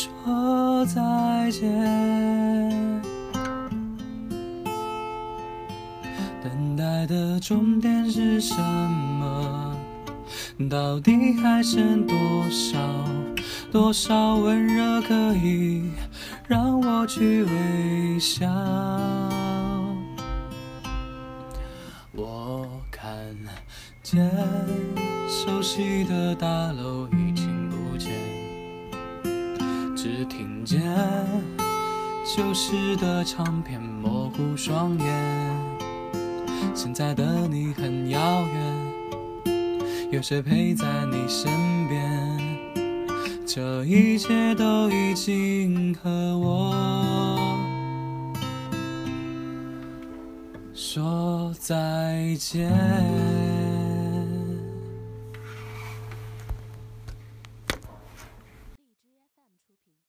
说再见，等待的终点是什么？到底还剩多少？多少温热可以让我去微笑？我看见熟悉的大楼已经不见，只听见旧时的唱片模糊双眼。现在的你很遥远，有谁陪在你身边？这一切都已经和我说再见。